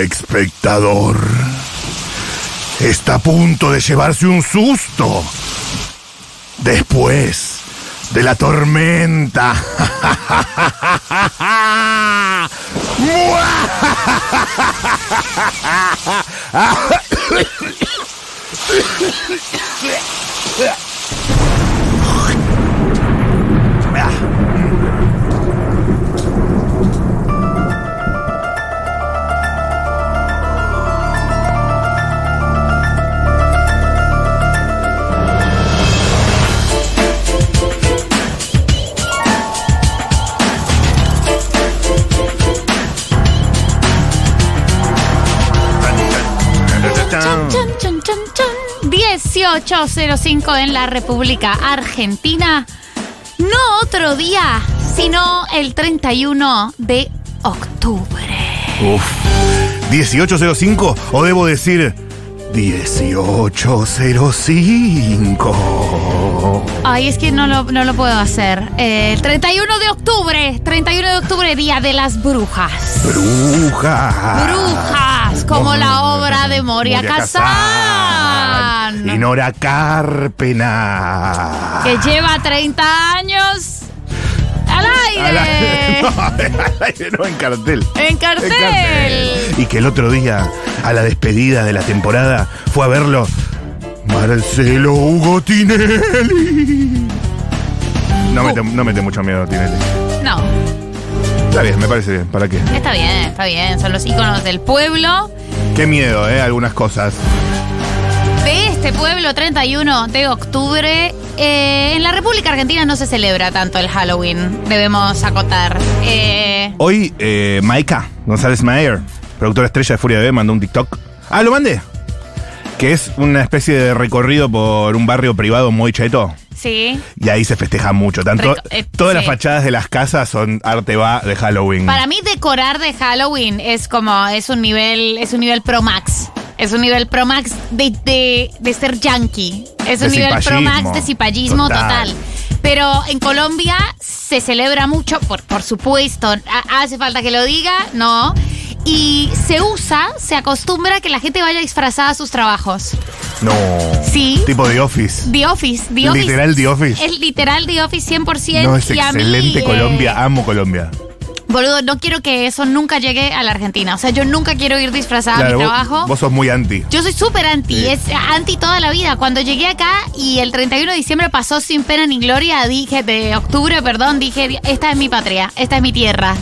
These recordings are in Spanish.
Espectador. Está a punto de llevarse un susto. Después de la tormenta. Chun, chun. 1805 en la República Argentina. No otro día, sino el 31 de octubre. Uf. 1805 o debo decir 1805. Ay, es que no lo, no lo puedo hacer. Eh, el 31 de octubre, 31 de octubre, Día de las Brujas. Bruja. Brujas, como la obra de Moria, Kazan. Y Nora Carpena. Que lleva 30 años al aire. Al aire- no, al aire no, en cartel. En cartel. Y que el otro día, a la despedida de la temporada, fue a verlo Marcelo Hugo Tinelli. No mete, no mete mucho miedo Tinelli. No, Está bien, me parece bien. ¿Para qué? está bien, está bien. Son los íconos del pueblo. Qué miedo, ¿eh? Algunas cosas. De este pueblo, 31 de octubre. Eh, en la República Argentina no se celebra tanto el Halloween, debemos acotar. Eh, Hoy, eh, Maika González Mayer, productora estrella de Furia TV, mandó un TikTok. Ah, lo mandé. Que es una especie de recorrido por un barrio privado muy cheto. Sí. Y ahí se festeja mucho. Tanto, Reco- eh, todas las sí. fachadas de las casas son arte va de Halloween. Para mí decorar de Halloween es como, es un nivel, es un nivel pro max. Es un nivel pro max de, de, de ser yankee. Es De un nivel pro max de cipallismo total. Total. Pero en Colombia se celebra mucho, por, por supuesto, ha- hace falta que lo diga, no. Y se usa, se acostumbra a que la gente vaya disfrazada a sus trabajos. No. Sí. Tipo The Office. The Office, The Office. Literal The Office. Es literal The Office 100%. No, es y a mí, excelente eh, Colombia. Amo Colombia. Boludo, no quiero que eso nunca llegue a la Argentina. O sea, yo nunca quiero ir disfrazada a mi vos, trabajo. vos sos muy anti. Yo soy súper anti, Sí. es anti toda la vida. Cuando llegué acá y el 31 de diciembre pasó sin pena ni gloria, dije, de octubre, perdón, dije, esta es mi patria, esta es mi tierra.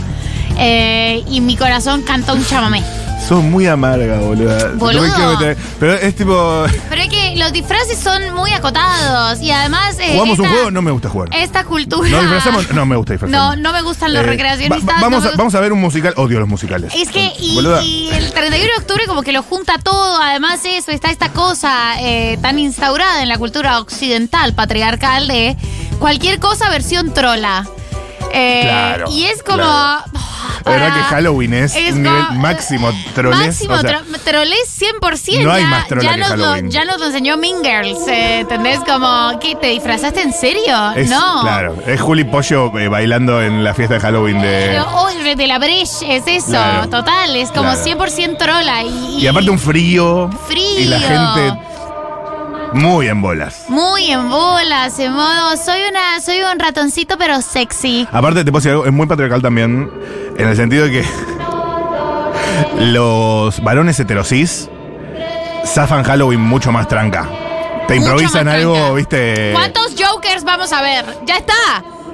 Eh, y mi corazón cantó un chamamé. Sos muy amarga, boluda. Boludo. No me quiero meter- Pero es tipo. Pero es que los disfraces son muy acotados y además... eh, ¿Jugamos un juego? No me gusta jugar. Esta cultura... ¿Nos disfrazamos? No me gusta disfrazarme. No, no me gustan los Eh, recreacionistas. va- va- no vamos, a, vamos a ver un musical. Odio los musicales. Es que, y, y el 31 de octubre como que lo junta todo, además eso, está esta cosa eh, tan instaurada en la cultura occidental, patriarcal, de cualquier cosa versión trola. Eh, Claro, Y es como... claro. La verdad que Halloween es, Es un como- nivel máximo troles. Máximo o sea, tro- trolés 100%. No hay ya, más trola ya nos lo, ya nos lo enseñó Mean Girls, eh, ¿entendés? Como, ¿qué? ¿Te disfrazaste en serio? es- no. Claro, es Juli Pollo eh, bailando en la fiesta de Halloween de. Oh, de la Breche, es eso, Claro. total, es como Claro. 100% trola. Y, Y aparte un frío. Frío. Y la gente muy en bolas. Muy en bolas, en modo, soy una, soy un ratoncito pero sexy. Aparte, te puedo decir algo, es muy patriarcal también, en el sentido de que los varones heterosis zafan Halloween mucho más tranca. Te Mucho improvisan algo, tranca. viste. ¿Cuántos jokers vamos a ver? ¡Ya está!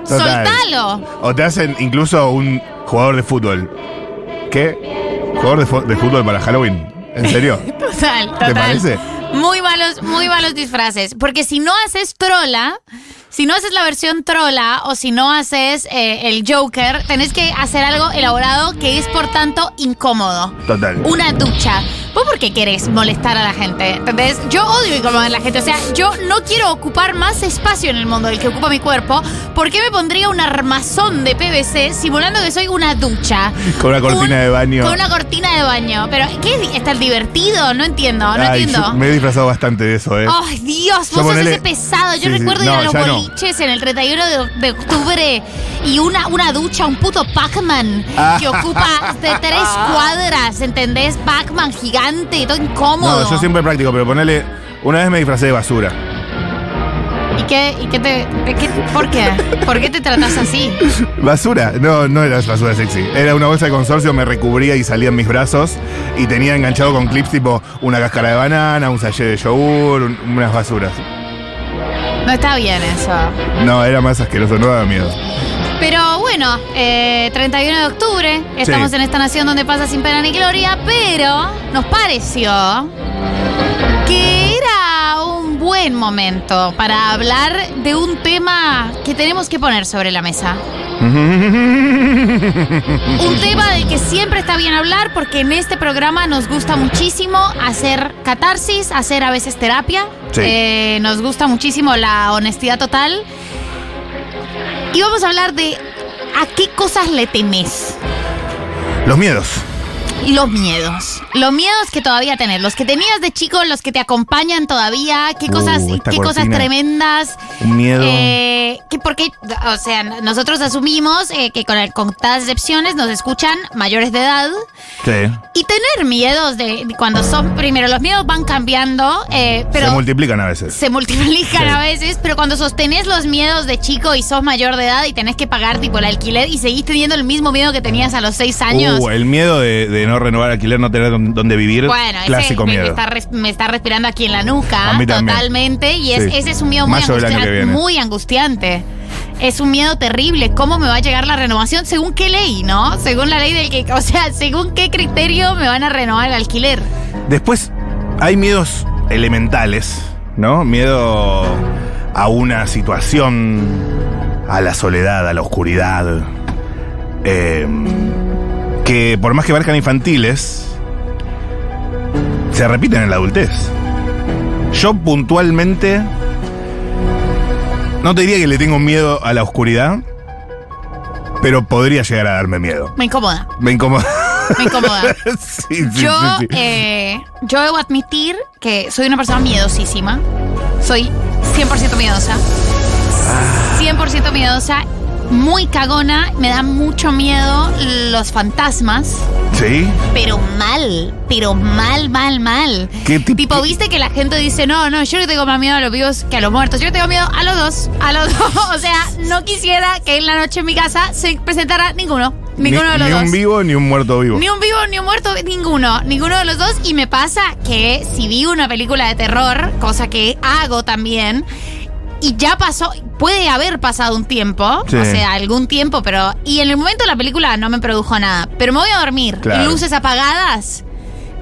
Total. ¡Soltalo! O te hacen incluso un jugador de fútbol. ¿Qué? ¿Jugador de, de fútbol para Halloween? ¿En serio? Total, total. ¿Te parece? Muy malos, muy malos disfraces. Porque si no haces trola, si no haces la versión trola o si no haces eh, el Joker, tenés que hacer algo elaborado que es por tanto incómodo. Total. Una ducha. ¿Vos por qué querés molestar a la gente? ¿Entendés? Yo odio incomodar a la gente. O sea, yo no quiero ocupar más espacio en el mundo del que ocupa mi cuerpo. ¿Por qué me pondría un armazón de PVC simulando que soy una ducha? Con una cortina Un- de baño. Con una cortina de baño. Pero, ¿qué? es? ¿Está divertido? No entiendo, no Ay, entiendo. me he disfrazado bastante de eso, ¿eh? Ay, Dios, Yo vos sos ese pesado. Yo Sí, sí. recuerdo No, ir a los ya no. boliches en el 31 de, de octubre y una, una ducha, un puto Pac-Man Ah. que ocupa de tres cuadras, ¿entendés? Pac-Man gigante, todo incómodo. No, yo siempre práctico, pero ponele. Una vez me disfracé de basura. ¿Y qué, y qué te, qué- ¿Por qué? ¿Por qué te tratas así? ¿Basura? No, no era basura sexy. Era una bolsa de consorcio, me recubría y salía en mis brazos. Y tenía enganchado con clips tipo una cáscara de banana, un sachet de yogur, un- unas basuras. No está bien eso. No, era más asqueroso, no daba miedo. Pero bueno, eh, 31 de octubre, estamos Sí. en esta nación donde pasa sin pena ni gloria, pero nos pareció que era un buen momento para hablar de un tema que tenemos que poner sobre la mesa. Un tema del que siempre está bien hablar porque en este programa nos gusta muchísimo hacer catarsis, hacer a veces terapia. Sí. Eh, nos gusta muchísimo la honestidad total. Y vamos a hablar de a qué cosas le temes. Los miedos. Los miedos. Los miedos que todavía tenés. Los que tenías de chico, los que te acompañan todavía. ¿Qué Uh, cosas, esta qué cosas tremendas? Un miedo. Eh, que porque, o sea, nosotros asumimos eh, que con, el, con todas excepciones nos escuchan mayores de edad. Sí. Y tener miedos de, de cuando son, primero, los miedos van cambiando, eh, pero Se multiplican a veces. se multiplican Sí. a veces, pero cuando sostenés los miedos de chico y sos mayor de edad y tenés que pagar tipo el alquiler y seguís teniendo el mismo miedo que tenías a los seis años. Uh, el miedo de, de no renovar alquiler, no tener dónde vivir. Bueno, ese clásico me, miedo. está res- me está respirando aquí en la nuca, A mí totalmente, y es, Sí. ese es un miedo muy, Mayo del año que angustia- viene. muy angustiante. Es un miedo terrible. ¿Cómo me va a llegar la renovación? ¿Según qué ley, no? Según la ley del que. O sea, ¿según qué criterio me van a renovar el alquiler? Después hay miedos elementales, ¿no? Miedo a una situación, a la soledad, a la oscuridad, eh, que por más que parezcan infantiles, se repiten en la adultez. Yo puntualmente, no te diría que le tengo miedo a la oscuridad, pero podría llegar a darme miedo. Me incomoda. Me incomoda. Me incomoda. sí, sí, Yo, sí, eh, yo debo admitir que soy una persona miedosísima. Soy 100% miedosa. 100% miedosa. Muy cagona. Me da mucho miedo los fantasmas. ¿Sí? Pero mal. Pero mal, mal, mal. ¿Qué tip- Tipo, viste que la gente dice, no, no, yo le tengo más miedo a los vivos que a los muertos. Yo le tengo miedo a los dos. A los dos. O sea, no quisiera que en la noche en mi casa se presentara ninguno. Ninguno ni, de los ni dos. un vivo ni un muerto vivo. Ni un vivo ni un muerto, ninguno. Ninguno de los dos. Y me pasa que si vi una película de terror, cosa que hago también, y ya pasó, puede haber pasado un tiempo, Sí. o sea, algún tiempo, pero. Y en el momento de la película no me produjo nada. Pero me voy a dormir, Claro. luces apagadas,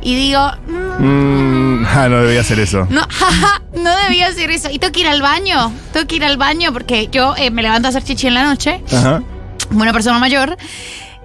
y digo. mm, Mm, ah, no debía hacer eso. no, jaja, no debía hacer eso. Y tengo que ir al baño. Tengo que ir al baño porque yo eh, me levanto a hacer chichi en la noche Ajá. una persona mayor.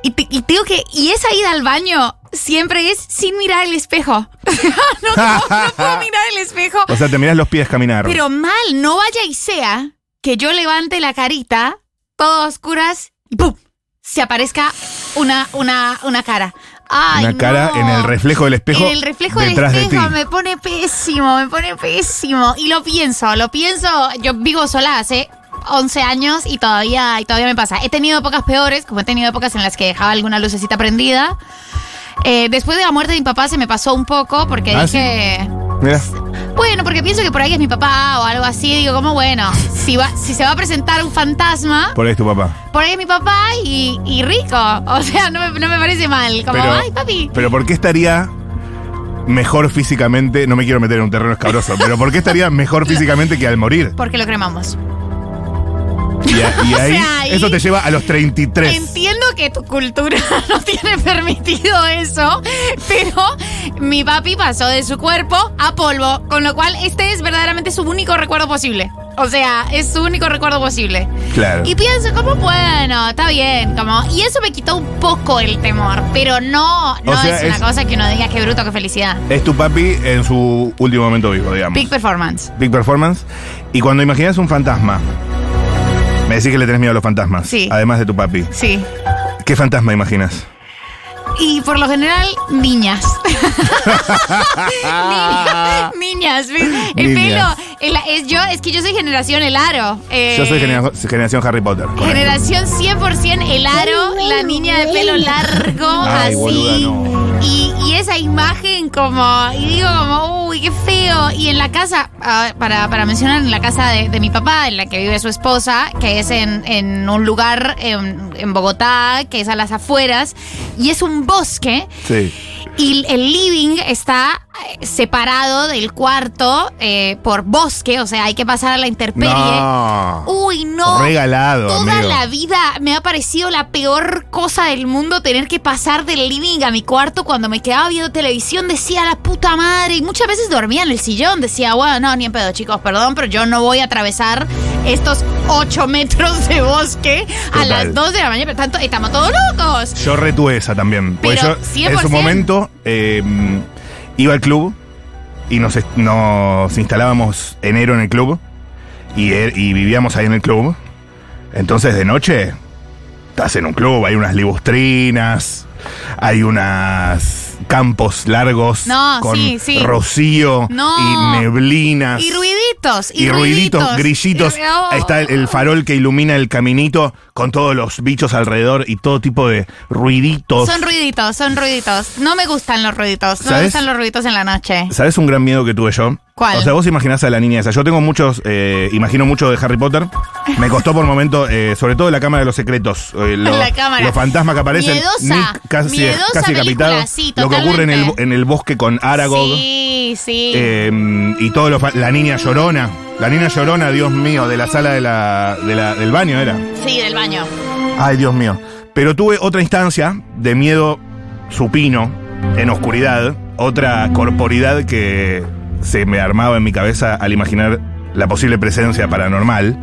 Y, te- y que. Y esa ida al baño siempre es sin mirar el espejo. no, puedo- no puedo mirar el espejo. O sea, te miras los pies caminar. Pero mal, no vaya y sea que yo levante la carita, todas oscuras, y ¡pum! Se aparezca una, una, una cara. Ay, Una cara no. en el reflejo del espejo. En el reflejo del espejo de ti. me pone pésimo, me pone pésimo. Y lo pienso, lo pienso. Yo vivo sola hace 11 años y todavía, y todavía me pasa. He tenido épocas peores, como he tenido épocas en las que dejaba alguna lucecita prendida. Eh, después de la muerte de mi papá se me pasó un poco porque Ah, dije... Mira. Bueno, porque pienso que por ahí es mi papá o algo así. Digo, como bueno, si, va, si se va a presentar un fantasma, Por ahí es tu papá. por ahí es mi papá y, y rico. O sea, no me, no me parece mal. Como, Pero- ay, papi. Pero ¿por qué estaría mejor físicamente? No me quiero meter en un terreno escabroso, pero ¿por qué estaría mejor físicamente que al morir? Porque lo cremamos. Y, a- y ahí, sea, ahí- eso te lleva a los 33. Entiendo que tu cultura no tiene permitido eso, pero mi papi pasó de su cuerpo a polvo, con lo cual este es verdaderamente su único recuerdo posible. O sea, es su único recuerdo posible. Claro. Y pienso como, bueno, está bien, como, y eso me quitó un poco el temor, pero no, no O sea, es una es- cosa que uno diga qué bruto, qué felicidad. Es tu papi en su último momento vivo, digamos. Big performance. Big performance. Y cuando imaginas un fantasma, me decís que le tenés miedo a los fantasmas. Sí. Además de tu papi. Sí. ¿Qué fantasma imaginas? Y por lo general, niñas. Niña- niñas. El Niñas. pelo. el- es, yo, es que yo soy generación el aro. Eh, Yo soy genera- generación Harry Potter. Generación 100% el aro, la niña de pelo largo, Ay, así. boluda, no. Y, y esa imagen como, y digo como, uy, qué feo. Y en la casa, ah, para, para mencionar, en la casa de, de mi papá, en la que vive su esposa, que es en, en un lugar en, en Bogotá, que es a las afueras, y es un bosque. Sí. Y el living está eh, separado del cuarto eh, por bosque, o sea, hay que pasar a la intemperie. No. Uy, no. Regalado, Toda amigo. la vida me ha parecido la peor cosa del mundo tener que pasar del living a mi cuarto cuando me quedaba viendo televisión. Decía la puta madre. Y muchas veces dormía en el sillón. Decía, bueno, no, ni en pedo, chicos, perdón, pero yo no voy a atravesar estos 8 metros de bosque a las 2 de la mañana. Pero tanto, estamos todos locos. Yo retuve esa también. Pues Pero yo en su 100%. Eh, iba al club y nos, nos instalábamos enero en el club y, er- y vivíamos ahí en el club. Entonces de noche estás en un club, hay unas libustrinas, hay unas campos largos No, con sí, sí. rocío No. y neblinas. Y ruiditos. Y, Y ruiditos, grillitos. Y- oh. Está el, el farol que ilumina el caminito con todos los bichos alrededor y todo tipo de ruiditos. Son ruiditos, son ruiditos. No me gustan los ruiditos. No me gustan los ruiditos en la noche. ¿Sabes un gran miedo que tuve yo? ¿Cuál? O sea, vos imaginás a la niña esa. Yo tengo muchos, eh, imagino mucho de Harry Potter. Me costó por momento, eh, sobre todo la Cámara de los Secretos. eh, lo- La cámara. Los fantasmas que aparecen. Miedosa, Nick casi, miedosa casi película, decapitado. sí, lo que ocurre en el, en el bosque con Aragog. Sí, sí. eh, y todo lo fa- La niña llorona. La niña llorona, Dios mío, de la sala de la, de la- del baño era. sí, del baño. Ay, Dios mío. Pero tuve otra instancia de miedo supino, en oscuridad, otra corporidad que se me armaba en mi cabeza al imaginar la posible presencia paranormal,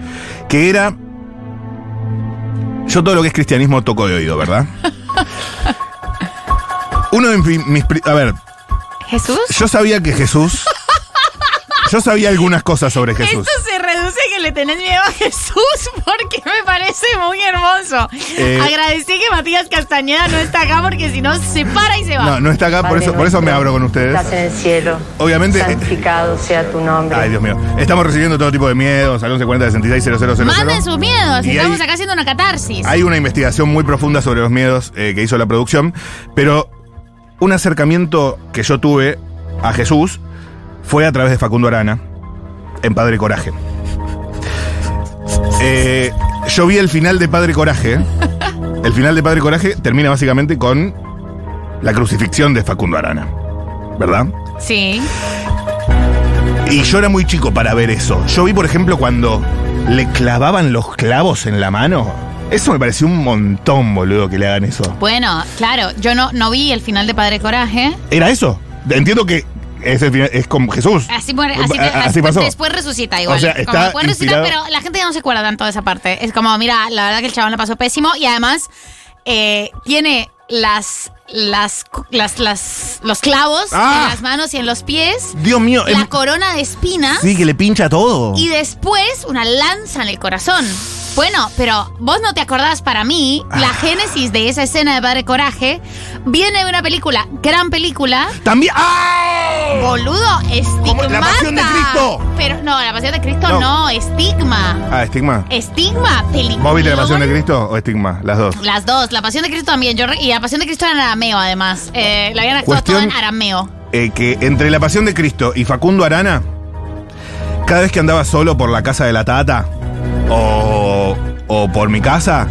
que era... Yo todo lo que es cristianismo toco de oído, ¿verdad? Uno de mis... a ver, ¿Jesús? yo sabía que Jesús... Yo sabía algunas cosas sobre Jesús. Esto se le tenés miedo a Jesús porque me parece muy hermoso. Eh, Agradecí que Matías Castañeda no está acá porque si no se para y se va. No, no está acá, por eso, por eso me abro con ustedes. Estás en el cielo. Obviamente... eh, Santificado sea tu nombre. Ay, Dios mío. Estamos recibiendo todo tipo de miedos al 1140 66 Manden sus miedos, Y estamos hay- acá haciendo una catarsis. Hay una investigación muy profunda sobre los miedos eh, que hizo la producción, pero un acercamiento que yo tuve a Jesús fue a través de Facundo Arana, en Padre Coraje. Eh, yo vi el final de Padre Coraje. El final de Padre Coraje termina básicamente con la crucifixión de Facundo Arana. ¿Verdad? Sí. Y yo era muy chico para ver eso. Yo vi, por ejemplo, cuando le clavaban los clavos en la mano. Eso me pareció un montón, boludo, que le hagan eso. Bueno, claro, yo no, no vi el final de Padre Coraje. ¿Era eso? Entiendo que es, como Jesús. Así, muere- así, así así- pasó. Después resucita igual. O sea, está pero la gente ya no se acuerda tanto de esa parte. Es como, mira, la verdad que el chabón le pasó pésimo y además eh, tiene las, las, las, las, los clavos Ah. en las manos y en los pies, Dios mío. la corona de espinas sí, que le pincha todo. y después una lanza en el corazón. Bueno, pero vos no te acordás para mí, la Ah. génesis de esa escena de Padre Coraje viene de una película, gran película, También. ¡Ah! Boludo, estigmata. La Pasión de Cristo. Pero no, la pasión de Cristo No. no, estigma. Ah, estigma. Estigma, película. ¿Vos viste la pasión de Cristo o estigma? Las dos. Las dos, la pasión de Cristo también. Yo y la pasión de Cristo era en arameo, además. Eh, la habían actuado Cuestión- toda en arameo. Eh, que entre la pasión de Cristo y Facundo Arana, cada vez que andaba solo por la casa de la tata o, o por mi casa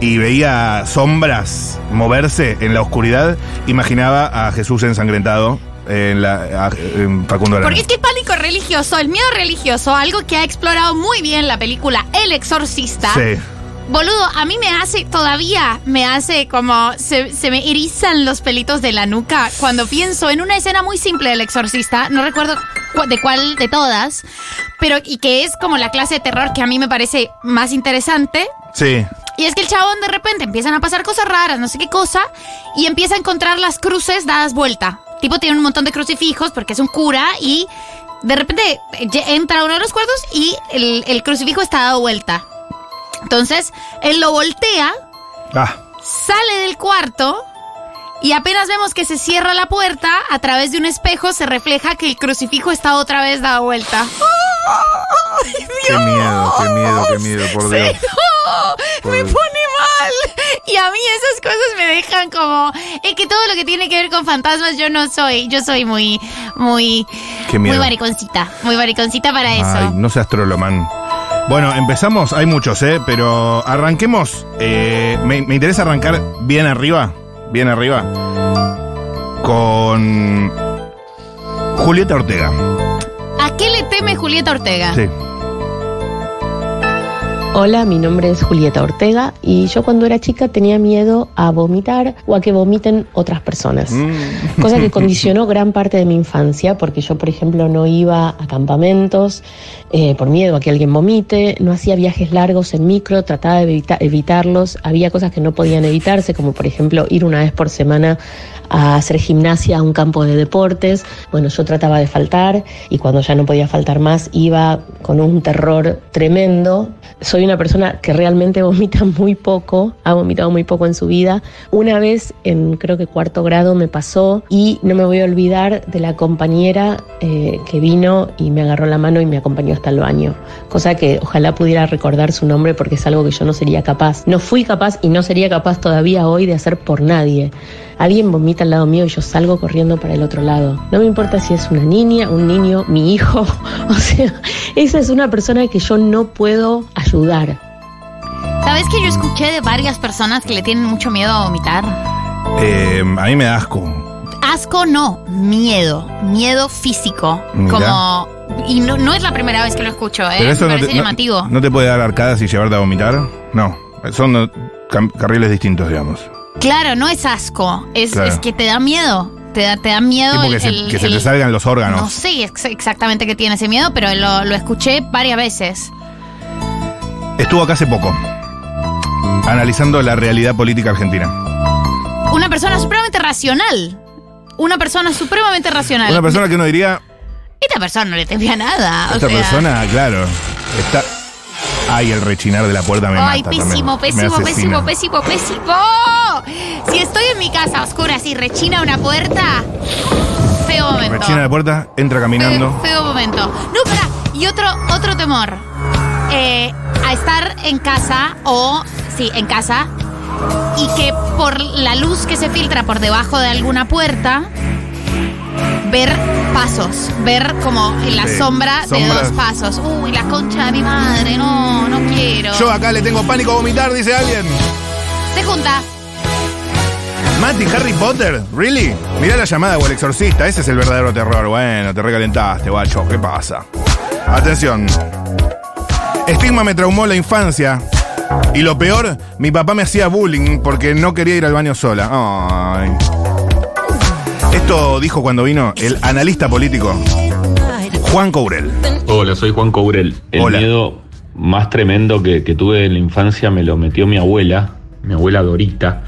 y veía sombras moverse en la oscuridad, imaginaba a Jesús ensangrentado en, la, a- en Facundo Arana. Porque es que el pánico religioso, el miedo religioso, algo que ha explorado muy bien la película El Exorcista, Sí. Boludo, a mí me hace, todavía me hace como, se, se me erizan los pelitos de la nuca cuando pienso en una escena muy simple del exorcista, no recuerdo cu- de cuál de todas, pero y que es como la clase de terror que a mí me parece más interesante. Sí. Y es que el chabón de repente empiezan a pasar cosas raras, no sé qué cosa, y empieza a encontrar las cruces dadas vuelta. Tipo tiene un montón de crucifijos porque es un cura y de repente entra uno de los cuartos y el, el crucifijo está dado vuelta. Entonces, él lo voltea, Ah, sale del cuarto y apenas vemos que se cierra la puerta, a través de un espejo se refleja que el crucifijo está otra vez dado vuelta. ¡Ay, qué Dios! miedo, qué miedo, qué miedo, por Sí, Dios. no, me Por- pone mal. Y a mí esas cosas me dejan como. Es que todo lo que tiene que ver con fantasmas, yo no soy. Yo soy muy, muy. Qué Muy mariconcita. Muy mariconcita para eso. Ay, no seas troloman. Bueno, empezamos, hay muchos, ¿eh? Pero arranquemos. eh, me, me interesa arrancar bien arriba, bien arriba, con Julieta Ortega. ¿A qué le teme Julieta Ortega? Sí. Hola, mi nombre es Julieta Ortega y yo cuando era chica tenía miedo a vomitar o a que vomiten otras personas. Mm. Cosa que condicionó gran parte de mi infancia porque yo, por ejemplo, no iba a campamentos eh, por miedo a que alguien vomite, no hacía viajes largos en micro, trataba de evita- evitarlos. Había cosas que no podían evitarse, como por ejemplo ir una vez por semana a hacer gimnasia a un campo de deportes. Bueno, yo trataba de faltar y cuando ya no podía faltar más iba con un terror tremendo. Soy una persona que realmente vomita muy poco, ha vomitado muy poco en su vida. Una vez en creo que cuarto grado me pasó y no me voy a olvidar de la compañera eh, que vino y me agarró la mano y me acompañó hasta el baño. Cosa que ojalá pudiera recordar su nombre porque es algo que yo no sería capaz. No fui capaz y no sería capaz todavía hoy de hacer por nadie. Alguien vomita al lado mío y yo salgo corriendo para el otro lado. No me importa si es una niña, un niño, mi hijo. O sea, esa es una persona que yo no puedo ayudar. ¿Sabes que yo escuché de varias personas que le tienen mucho miedo a vomitar? Eh, a mí me da asco. Asco no, miedo. Miedo físico. Mira. Como. Y no, no es la primera vez que lo escucho, ¿eh? Pero eso Me no parece te, llamativo. no te puede dar arcadas y llevarte a vomitar. No, son carriles distintos, digamos. Claro, no es asco. Es, Claro. es que te da miedo. Te da, te da miedo. Tipo el- que, se, el- que se te salgan los órganos. No sé ex- exactamente qué tiene ese miedo, pero lo, lo escuché varias veces. Estuvo acá hace poco, analizando la realidad política argentina. Una persona supremamente racional. Una persona supremamente racional. Una persona que uno diría, Esta persona no le temía nada. o esta sea. persona, claro, está... Ay, el rechinar de la puerta me Ay, mata pésimo, también. Me pésimo, asesina. pésimo, pésimo, pésimo. Si estoy en mi casa a oscuras y rechina una puerta, feo momento. Rechina la puerta, entra caminando. Feo, feo momento. No, pará. Y otro, otro temor. Eh, a estar en casa o, sí, en casa, y que por la luz que se filtra por debajo de alguna puerta, ver pasos, ver como en la Sí, sombra de sombras. dos pasos. Uy, la concha de mi madre, no, no quiero. Yo acá le tengo pánico a vomitar, dice alguien. Se junta. Mati, Harry Potter, ¿really? Mirá la llamada o el exorcista, ese es el verdadero terror. Bueno, te recalentaste, guacho, ¿qué pasa? Atención. Estigma me traumó la infancia. Y lo peor, mi papá me hacía bullying porque no quería ir al baño sola. Ay. Esto dijo cuando vino el analista político Juan Courel. Hola, soy Juan Courel. El Hola. miedo más tremendo que, que tuve en la infancia me lo metió mi abuela, mi abuela Dorita,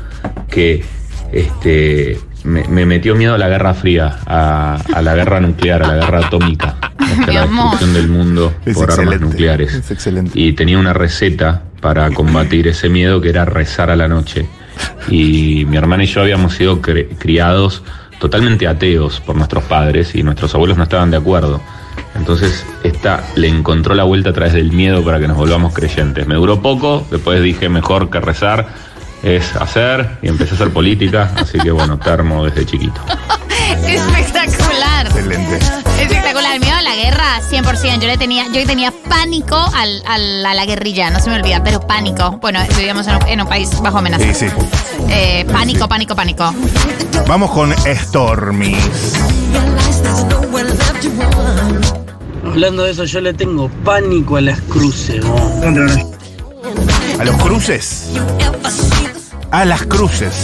que este, me, me metió miedo a la Guerra Fría, a, a la guerra nuclear, a la guerra atómica, hasta la destrucción del mundo Es por armas nucleares. es excelente. Y tenía una receta para combatir ese miedo que era rezar a la noche. Y mi hermana y yo habíamos sido criados totalmente ateos por nuestros padres y nuestros abuelos no estaban de acuerdo. Entonces, esta le encontró la vuelta a través del miedo para que nos volvamos creyentes. Me duró poco, después dije mejor que rezar es hacer y empecé a hacer política, así que bueno, termo desde chiquito. Espectacular. Excelente. Espectacular. El miedo a la guerra, 100%. Yo le tenía, yo tenía pánico al, al- a la guerrilla, no se me olvida, pero pánico. Bueno, vivíamos en un, en un país bajo amenaza. Sí, sí. Eh, pánico, pánico, pánico. Vamos con Stormy. Hablando de eso, yo le tengo pánico a las cruces. ¿no? A los cruces. A las cruces.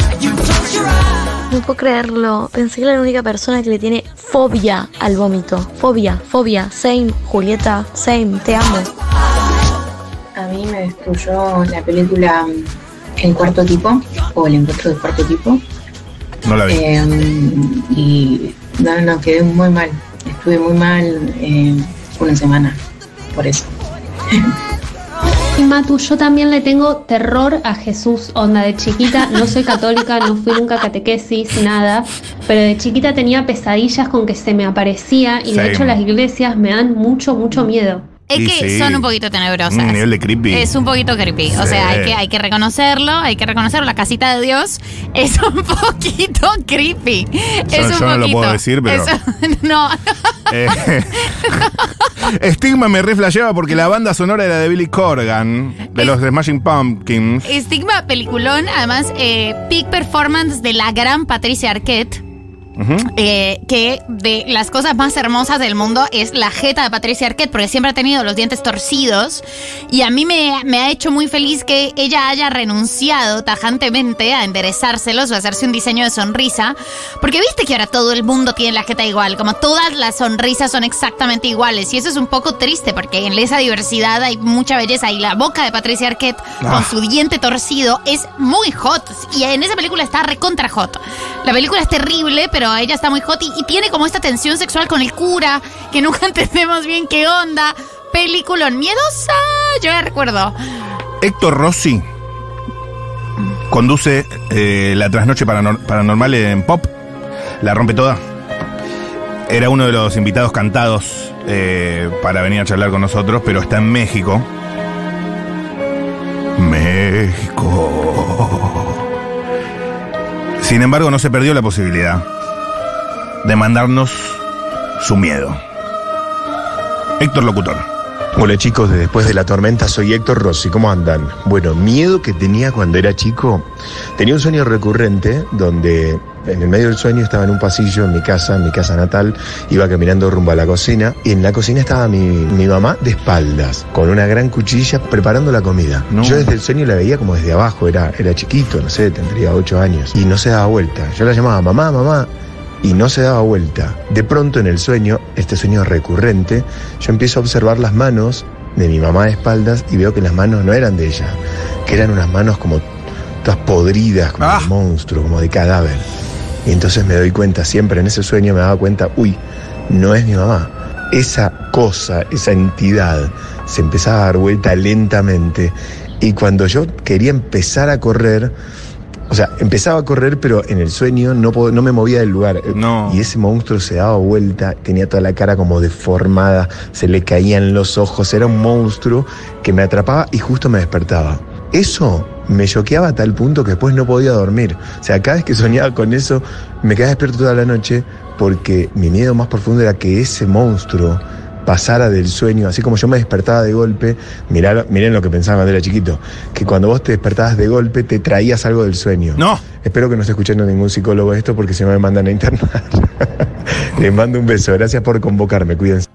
No puedo creerlo. Pensé que era la única persona que le tiene fobia al vómito. Fobia, fobia. Same, Julieta. Same, te amo. A mí me destruyó la película El cuarto tipo o El encuentro del cuarto tipo. No la vi. Eh, y no, no, quedé muy mal. Estuve muy mal eh, una semana por eso. Y Matu, yo también le tengo terror a Jesús, onda de chiquita, no soy católica, no fui nunca a catequesis, nada, pero de chiquita tenía pesadillas con que se me aparecía y de Same. hecho las iglesias me dan mucho, mucho miedo. Es Y que sí. son un poquito tenebrosas. Un nivel de creepy. Es un poquito creepy. O sea, hay que, hay que reconocerlo, hay que reconocerlo. La casita de Dios es un poquito creepy. es un yo no lo poquito. puedo decir, pero- Eso- no. Eh, Stigma me reflasheaba porque la banda sonora era de Billy Corgan, de Es- los Smashing Pumpkins. Estigma peliculón, además, eh, peak performance de la gran Patricia Arquette. Eh, que de las cosas más hermosas del mundo es la jeta de Patricia Arquette, porque siempre ha tenido los dientes torcidos. Y a mí me, me ha hecho muy feliz que ella haya renunciado tajantemente a enderezárselos o a hacerse un diseño de sonrisa. Porque viste que ahora todo el mundo tiene la jeta igual, como todas las sonrisas son exactamente iguales. Y eso es un poco triste, porque en esa diversidad hay mucha belleza. Y la boca de Patricia Arquette Ah. con su diente torcido es muy hot. Y en esa película está recontra hot. La película es terrible, pero ella está muy hot y, tiene como esta tensión sexual con el cura, que nunca entendemos bien qué onda. Película miedosa, yo la recuerdo. Héctor Rossi conduce eh, la trasnoche paranor- paranormal en pop. La rompe toda. Era uno de los invitados cantados eh, para venir a charlar con nosotros, pero está en México. México. Sin embargo, no se perdió la posibilidad de mandarnos su miedo. Héctor Locutor. Hola chicos, de Después de la Tormenta soy Héctor Rossi, ¿cómo andan? Bueno, miedo que tenía cuando era chico, tenía un sueño recurrente donde en el medio del sueño estaba en un pasillo en mi casa, en mi casa natal, iba caminando rumbo a la cocina y en la cocina estaba mi, mi mamá de espaldas, con una gran cuchilla preparando la comida. No. Yo desde el sueño la veía como desde abajo, era, era chiquito, no sé, tendría ocho años, y no se daba vuelta. Yo la llamaba mamá, mamá, y no se daba vuelta. De pronto en el sueño, este sueño recurrente, yo empiezo a observar las manos de mi mamá de espaldas y veo que las manos no eran de ella, que eran unas manos como todas podridas, como Ah. de monstruo, como de cadáver. Y entonces me doy cuenta, siempre en ese sueño me daba cuenta, uy, no es mi mamá. Esa cosa, esa entidad, se empezaba a dar vuelta lentamente. Y cuando yo quería empezar a correr, o sea, empezaba a correr, pero en el sueño no, no me movía del lugar. No. Y ese monstruo se daba vuelta, tenía toda la cara como deformada, se le caían los ojos, era un monstruo que me atrapaba y justo me despertaba. Eso me choqueaba a tal punto que después no podía dormir. O sea, cada vez que soñaba con eso, me quedaba despierto toda la noche porque mi miedo más profundo era que ese monstruo pasara del sueño, así como yo me despertaba de golpe, mirá- miren lo que pensaba cuando era chiquito, que cuando vos te despertabas de golpe te traías algo del sueño. No. Espero que no esté escuchando ningún psicólogo esto porque si no me mandan a internar. Les mando un beso, gracias por convocarme, cuídense.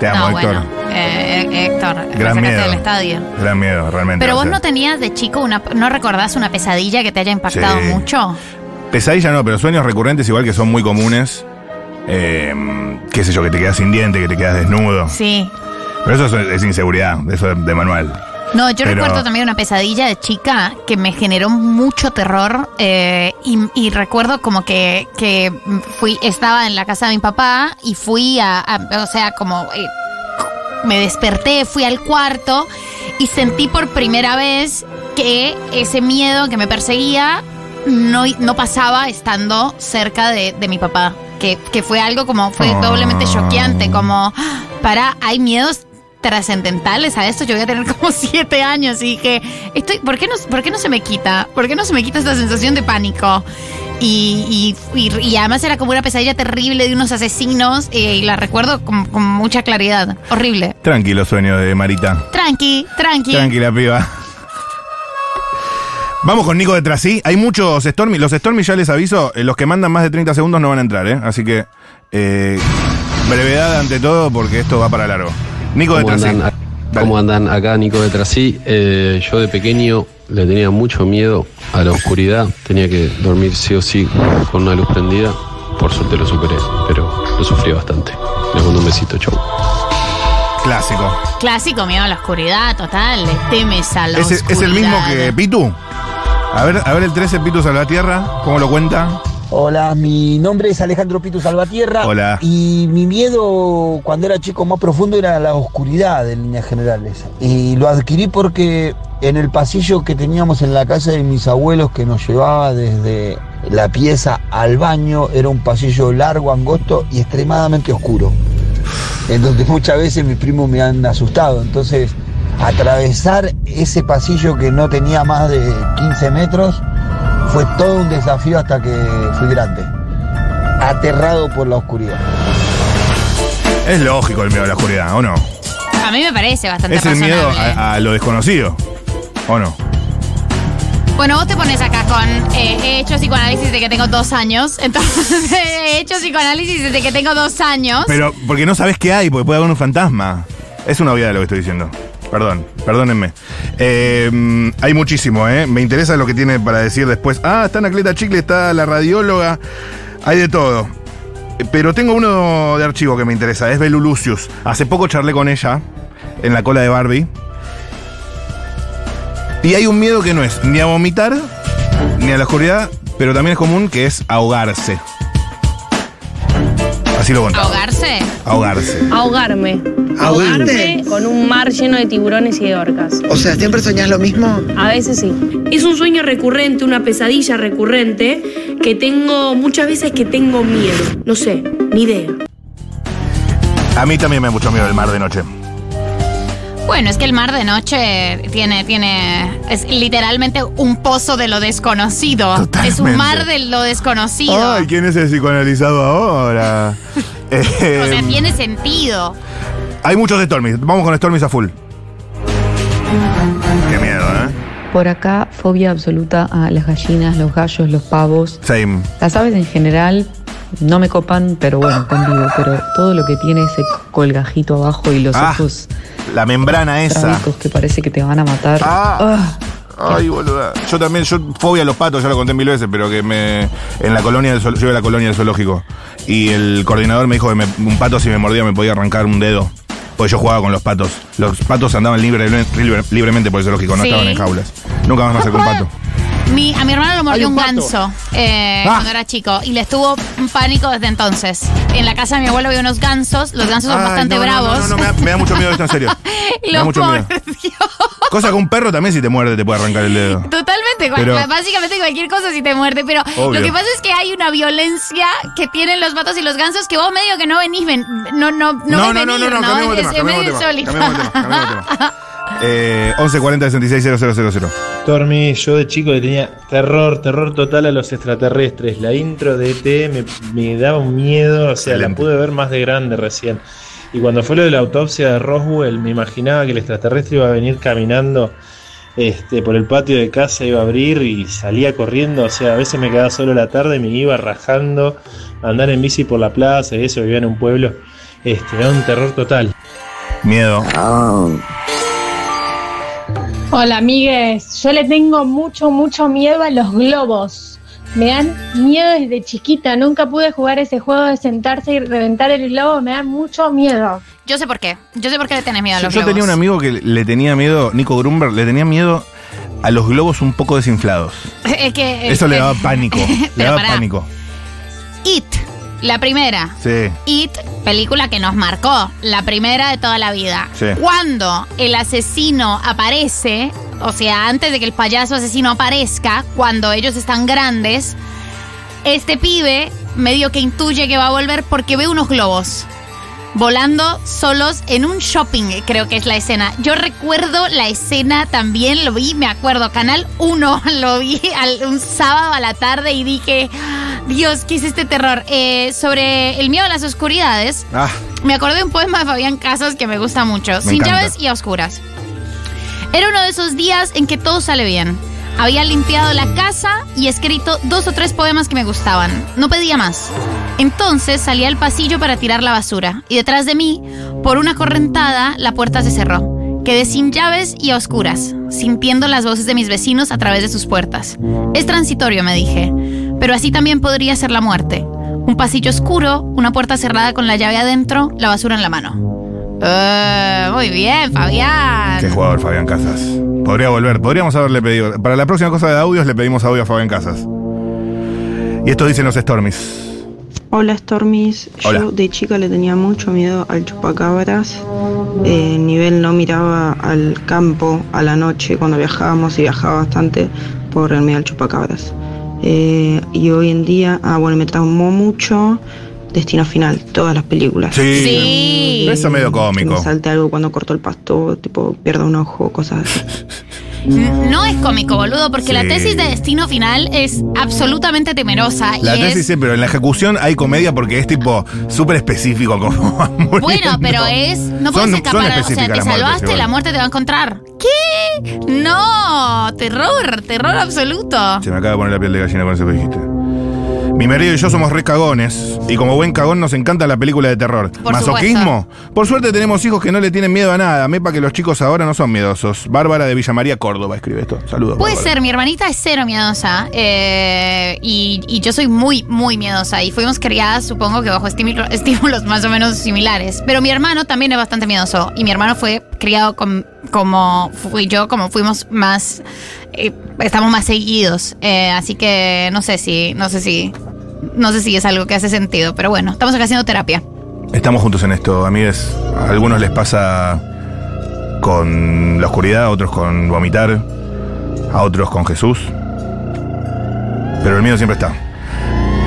Te amo, no, Héctor. bueno. eh, Héctor, Gran miedo. del estadio. Gran miedo, realmente. Pero vos sea. no tenías de chico una. ¿No recordás una pesadilla que te haya impactado Sí. mucho? Pesadilla no, pero sueños recurrentes igual que son muy comunes. Eh, qué sé yo, que te quedas sin diente, que te quedas desnudo. Sí. Pero eso es, es inseguridad, eso es de manual. No, yo Pero- recuerdo también una pesadilla de chica que me generó mucho terror eh, y, y recuerdo como que, que fui estaba en la casa de mi papá y fui a, a- o sea, como eh, me desperté, fui al cuarto y sentí por primera vez que ese miedo que me perseguía no, no pasaba estando cerca de, de mi papá. Que, que fue algo como, fue Ah. doblemente choqueante, como, "Ah, para, hay miedos trascendentales a esto. Yo voy a tener como siete años y dije, estoy, ¿por qué no, por qué no se me quita? ¿Por qué no se me quita esta sensación de pánico? Y, y, y- y además era como una pesadilla terrible de unos asesinos eh, y la recuerdo con, con mucha claridad. Horrible. Tranquilo sueño de Marita. Tranqui, tranqui. Tranquila, piba. Vamos con Nico detrás, sí. Hay muchos Stormy. Los Stormy, ya les aviso, eh, los que mandan más de 30 segundos no van a entrar, ¿eh? Así que, eh, brevedad ante todo, porque esto va para largo. Nico ¿Cómo detrás, sí. andan? ¿Cómo andan? Acá Nico de Trasí. Eh, yo de pequeño le tenía mucho miedo a la oscuridad. Tenía que dormir sí o sí con una luz prendida. Por suerte lo superé, pero lo sufrí bastante. Les mando un besito, chau. Clásico. Clásico, miedo a la oscuridad, total. Le temes a la ¿Es, oscuridad. es el mismo que Pitu? A ver, a ver el 13 Pitu Salvatierra, ¿cómo lo cuenta? Hola, mi nombre es Alejandro Pitu Salvatierra. Hola. Y mi miedo cuando era chico más profundo era la oscuridad en líneas generales. Y lo adquirí porque en el pasillo que teníamos en la casa de mis abuelos que nos llevaba desde la pieza al baño era un pasillo largo, angosto y extremadamente oscuro. En donde muchas veces mis primos me han asustado. Entonces, atravesar ese pasillo que no tenía más de 15 metros fue todo un desafío hasta que fui grande. Aterrado por la oscuridad. Es lógico el miedo a la oscuridad, ¿o no? A mí me parece bastante Es el miedo a, a lo desconocido, ¿o no? Bueno, vos te pones acá con eh, he hecho psicoanálisis desde que tengo dos años. Entonces, he hecho psicoanálisis desde que tengo dos años. Pero porque no sabes qué hay, porque puede haber un fantasma. Es una obviedad lo que estoy diciendo. Perdón, perdónenme. Eh, hay muchísimo, ¿eh? Me interesa lo que tiene para decir después. Ah, está Anacleta Chicle, está la radióloga. Hay de todo. Pero tengo uno de archivo que me interesa, es Belu Lucius. Hace poco charlé con ella en la cola de Barbie. Y hay un miedo que no es ni a vomitar, ni a la oscuridad, pero también es común que es ahogarse. Así lo contaba. ¿Ahogarse? Ahogarse. Ahogarme. ¿Ahogarte? Ahogarme con un mar lleno de tiburones y de orcas. O sea, ¿siempre soñás lo mismo? A veces sí. Es un sueño recurrente, una pesadilla recurrente que tengo muchas veces que tengo miedo. No sé, ni idea. A mí también me da mucho miedo el mar de noche. Bueno, es que el mar de noche tiene, tiene, es literalmente un pozo de lo desconocido. Es un mar de lo desconocido. Ay, ¿quién es el psicoanalizado ahora? Eh, o sea, tiene sentido. hay muchos Stormies. Vamos con Stormies a full. Qué miedo, ¿eh? Por acá, fobia absoluta a las gallinas, los gallos, los pavos. Same. Las aves en general no me copan, pero bueno, convivo. Pero todo lo que tiene ese colgajito abajo y los Ah, ojos La membrana esa. que parece que te van a matar. Ah. Ay, boluda. Yo también, yo fobia a los patos, ya lo conté mil veces, pero que me. En la colonia del zool- yo iba a la colonia del zoológico. Y el coordinador me dijo que me- un pato si me mordía me podía arrancar un dedo. Porque yo jugaba con los patos. Los patos andaban libre- libre- libremente por el zoológico, no Sí. estaban en jaulas. Nunca más me acercó un pato. Mi, a mi hermano lo mordió un, ganso eh, Ah. cuando era chico y le estuvo un pánico desde entonces. En la casa de mi abuelo había unos gansos, los gansos son bastante no, no, bravos. No, no, no, me da, me da mucho miedo esto en serio. y me da los mucho miedo. Cosa que un perro también si te muerde te puede arrancar el dedo. Totalmente, Pero- básicamente cualquier cosa si te muerde, pero Obvio. lo que pasa es que hay una violencia que tienen los patos y los gansos que vos medio que no venís, ven- no, no, no, No, ves no, no, venir, no, no, cambiemos de Es tema, medio Eh, 11 40 66 000. Tormi, yo de chico le tenía terror, terror total a los extraterrestres. La intro de ET me, me daba un miedo, o sea, la pude ver más de grande recién. Y cuando fue lo de la autopsia de Roswell, me imaginaba que el extraterrestre iba a venir caminando este, por el patio de casa, iba a abrir y salía corriendo. O sea, a veces me quedaba solo la tarde, me iba rajando a andar en bici por la plaza y eso, vivía en un pueblo. Este, era un terror total. Miedo. Hola amigues, yo le tengo mucho, mucho miedo a los globos. Me dan miedo desde chiquita, nunca pude jugar ese juego de sentarse y reventar el globo, me dan mucho miedo. Yo sé por qué, yo sé por qué le tenés miedo a Yo, los yo tenía un globos. amigo que le tenía miedo, Nico Grunberg, le tenía miedo a los globos un poco desinflados. Es que, Eso es le que- daba pánico. le daba pará. pánico. It, la primera. Sí. It, película que nos marcó, la primera de toda la vida. Sí. Cuando el asesino aparece, o sea, antes de que el payaso asesino aparezca, cuando ellos están grandes, este pibe medio que intuye que va a volver porque ve unos globos volando solos en un shopping, creo que es la escena. Yo recuerdo la escena también, lo vi, me acuerdo, Canal 1, lo vi al- un sábado a la tarde y dije, Dios, ¿qué es este terror? Eh, sobre el miedo a las oscuridades, Ah, me acordé de un poema de Fabián Casas que me gusta mucho, Sin encanta. llaves y a oscuras. Era uno de esos días en que todo sale bien. Había limpiado la casa y escrito dos o tres poemas que me gustaban. No pedía más. Entonces salí al pasillo para tirar la basura y detrás de mí, por una correntada, la puerta se cerró. Quedé sin llaves y a oscuras, sintiendo las voces de mis vecinos a través de sus puertas. Es transitorio, me dije, pero así también podría ser la muerte. Un pasillo oscuro, una puerta cerrada con la llave adentro, la basura en la mano. Eh, muy bien, Fabián. Qué jugador Fabián Casas. Podría volver, podríamos haberle pedido. Para la próxima cosa de audios le pedimos audio a Fabián Casas. Y esto dicen los Stormies. Hola Stormis, Hola. yo de chica le tenía mucho miedo al chupacabras. Eh, nivel no miraba al campo a la noche cuando viajábamos y viajaba bastante por el miedo al chupacabras. Eh, y hoy en día, ah bueno, me traumó mucho Destino Final, todas las películas. Sí. Sí. Eso es medio Que cómico. me salte algo cuando cortó el pasto, tipo pierda un ojo, cosas así. No es cómico, boludo, porque la tesis de destino final es absolutamente temerosa. La y tesis es, sí, pero en la ejecución hay comedia porque es tipo súper específico como. Bueno, pero es. No Son- puedes son escapar. O sea, te salvaste, igual. la muerte te va a encontrar. ¿Qué? No, terror, terror absoluto. Se me acaba de poner la piel de gallina con eso que dijiste. Mi marido y yo somos re cagones. Y como buen cagón nos encanta la película de terror. Por ¿Masoquismo? Por suerte tenemos hijos que no le tienen miedo a nada. Mepa que los chicos ahora no son miedosos. Bárbara de Villa María, Córdoba, escribe esto. Saludos. Puede Bárbara. ser, mi hermanita es cero miedosa. eh, y, y yo soy muy, muy miedosa. Y fuimos criadas, supongo que bajo estímulo- estímulos más o menos similares. Pero mi hermano también es bastante miedoso. Y mi hermano fue criado con- como fui yo, como fuimos más. Eh, estamos más seguidos. Eh, así que no sé si. No sé si. No sé si es algo que hace sentido. Pero bueno, estamos acá haciendo terapia. Estamos juntos en esto, amigues. A algunos les pasa con la oscuridad, a otros con vomitar, a otros con Jesús. Pero el miedo siempre está.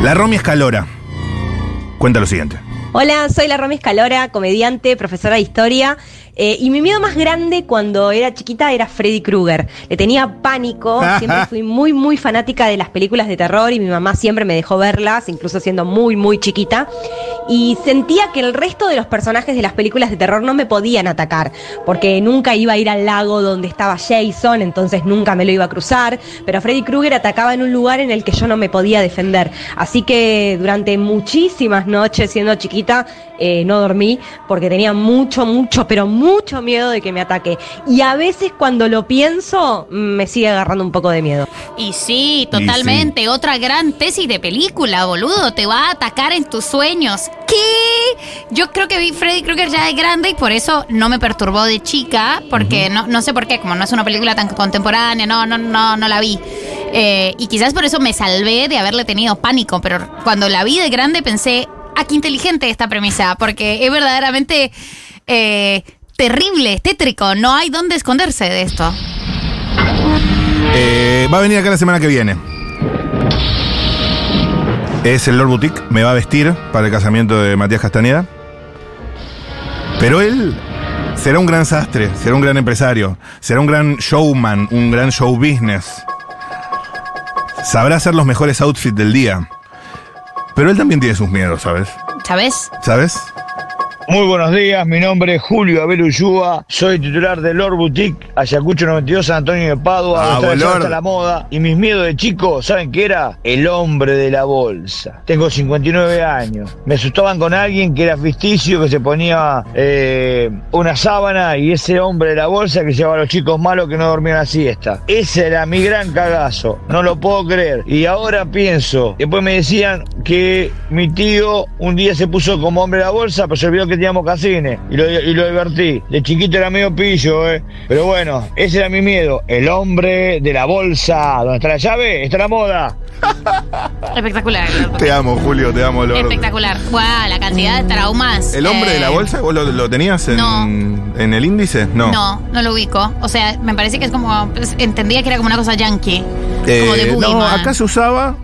La Romy Escalora cuenta lo siguiente. Hola, soy la Romy Escalora, comediante, profesora de historia. Eh, y mi miedo más grande cuando era chiquita era Freddy Krueger. Le tenía pánico, siempre fui muy, muy fanática de las películas de terror y mi mamá siempre me dejó verlas, incluso siendo muy, muy chiquita. Y sentía que el resto de los personajes de las películas de terror no me podían atacar, porque nunca iba a ir al lago donde estaba Jason, entonces nunca me lo iba a cruzar. Pero Freddy Krueger atacaba en un lugar en el que yo no me podía defender. Así que durante muchísimas noches siendo chiquita eh, no dormí porque tenía mucho, mucho, pero mucho miedo de que me ataque. Y a veces cuando lo pienso me sigue agarrando un poco de miedo. Y sí, totalmente. Otra gran tesis de película, boludo. Te va a atacar en tus sueños. ¿Qué? Yo creo que vi Freddy Krueger ya de grande y por eso no me perturbó de chica. Porque no, no sé por qué, como no es una película tan contemporánea, no, no, no, no la vi. Eh, y quizás por eso me salvé de haberle tenido pánico. Pero cuando la vi de grande pensé, ah, qué inteligente esta premisa. Porque es verdaderamente eh, terrible, es tétrico. No hay dónde esconderse de esto. Eh, va a venir acá la semana que viene. Es el Lord Boutique, me va a vestir para el casamiento de Matías Castañeda. Pero él será un gran sastre, será un gran empresario, será un gran showman, un gran show business. Sabrá hacer los mejores outfits del día. Pero él también tiene sus miedos, ¿sabes? ¿Sabes? ¿Sabes? Muy buenos días, mi nombre es Julio Abel Ullúa, soy titular de Lord Boutique, Ayacucho 92, San Antonio de Padua, Ah, donde está la moda. Y mis miedos de chico, ¿saben qué era? El hombre de la bolsa. Tengo 59 años. Me asustaban con alguien que era ficticio, que se ponía eh, una sábana y ese hombre de la bolsa que llevaba a los chicos malos que no dormían la siesta. Ese era mi gran cagazo, no lo puedo creer. Y ahora pienso, después me decían que mi tío un día se puso como hombre de la bolsa, pero se olvidó que teníamos casines y lo, y lo divertí. De chiquito era medio pillo, ¿eh? Pero bueno, ese era mi miedo. El hombre de la bolsa. ¿Dónde está la llave? Está la moda. Espectacular. Te amo, Julio, te amo, Lord. Espectacular. Guau, la cantidad de traumas. ¿El hombre de la Eh, bolsa vos lo, lo tenías en, no. en el índice? No. No, no lo ubico. O sea, me parece que es como. pues, entendía que era como una cosa yankee. Eh, como de no, acá se usaba,